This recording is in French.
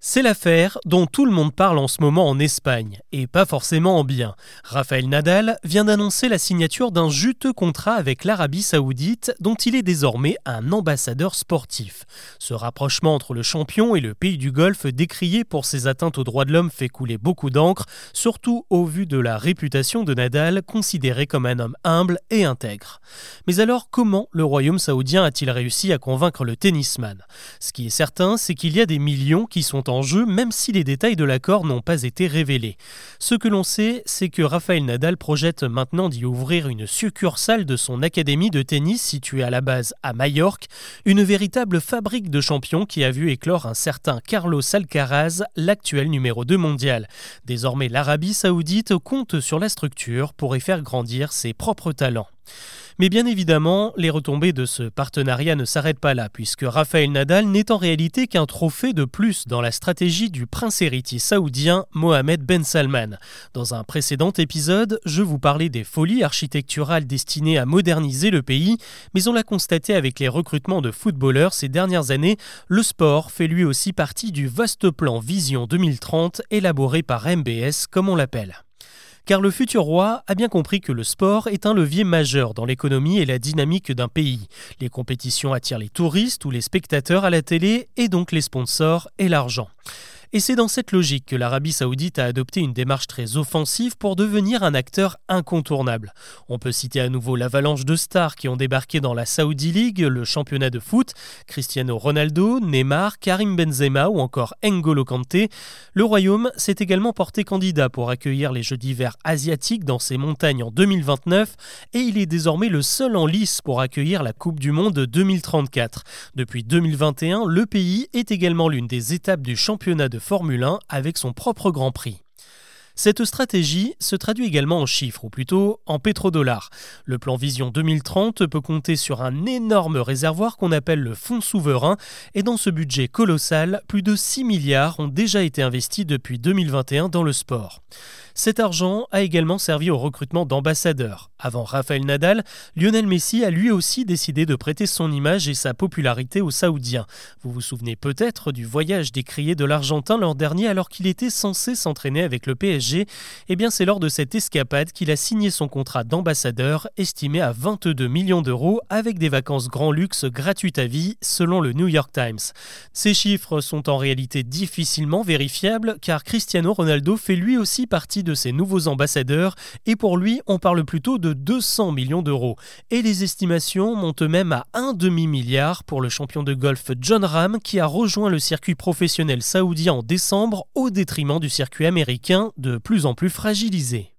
C'est l'affaire dont tout le monde parle en ce moment en Espagne, et pas forcément en bien. Rafael Nadal vient d'annoncer la signature d'un juteux contrat avec l'Arabie saoudite dont il est désormais un ambassadeur sportif. Ce rapprochement entre le champion et le pays du Golfe décrié pour ses atteintes aux droits de l'homme fait couler beaucoup d'encre, surtout au vu de la réputation de Nadal considéré comme un homme humble et intègre. Mais alors comment le royaume saoudien a-t-il réussi à convaincre le tennisman? Ce qui est certain, c'est qu'il y a des millions qui sont en jeu, même si les détails de l'accord n'ont pas été révélés. Ce que l'on sait, c'est que Rafael Nadal projette maintenant d'y ouvrir une succursale de son académie de tennis située à la base à Majorque, une véritable fabrique de champions qui a vu éclore un certain Carlos Alcaraz, l'actuel numéro 2 mondial. Désormais, l'Arabie saoudite compte sur la structure pour y faire grandir ses propres talents. Mais bien évidemment, les retombées de ce partenariat ne s'arrêtent pas là, puisque Rafael Nadal n'est en réalité qu'un trophée de plus dans la stratégie du prince héritier saoudien Mohamed Ben Salman. Dans un précédent épisode, je vous parlais des folies architecturales destinées à moderniser le pays, mais on l'a constaté avec les recrutements de footballeurs ces dernières années, le sport fait lui aussi partie du vaste plan Vision 2030 élaboré par MBS comme on l'appelle car le futur roi a bien compris que le sport est un levier majeur dans l'économie et la dynamique d'un pays. Les compétitions attirent les touristes ou les spectateurs à la télé et donc les sponsors et l'argent. Et c'est dans cette logique que l'Arabie saoudite a adopté une démarche très offensive pour devenir un acteur incontournable. On peut citer à nouveau l'avalanche de stars qui ont débarqué dans la Saudi League, le championnat de foot, Cristiano Ronaldo, Neymar, Karim Benzema ou encore N'Golo Kanté. Le royaume s'est également porté candidat pour accueillir les Jeux d'hiver asiatiques dans ses montagnes en 2029 et il est désormais le seul en lice pour accueillir la Coupe du Monde 2034. Depuis 2021, le pays est également l'une des étapes du championnat de Formule 1 avec son propre Grand Prix. Cette stratégie se traduit également en chiffres, ou plutôt en pétrodollars. Le plan Vision 2030 peut compter sur un énorme réservoir qu'on appelle le fonds souverain, et dans ce budget colossal, plus de 6 milliards ont déjà été investis depuis 2021 dans le sport. Cet argent a également servi au recrutement d'ambassadeurs. Avant Rafael Nadal, Lionel Messi a lui aussi décidé de prêter son image et sa popularité aux Saoudiens. Vous vous souvenez peut-être du voyage décrié de l'Argentin l'an dernier alors qu'il était censé s'entraîner avec le PSG. Eh bien, c'est lors de cette escapade qu'il a signé son contrat d'ambassadeur estimé à 22 millions d'euros avec des vacances grand luxe gratuites à vie selon le New York Times. Ces chiffres sont en réalité difficilement vérifiables car Cristiano Ronaldo fait lui aussi partie de ses nouveaux ambassadeurs et pour lui on parle plutôt de 200 millions d'euros. Et les estimations montent même à un demi-milliard pour le champion de golf John Ram qui a rejoint le circuit professionnel saoudien en décembre au détriment du circuit américain de plus en plus fragilisé.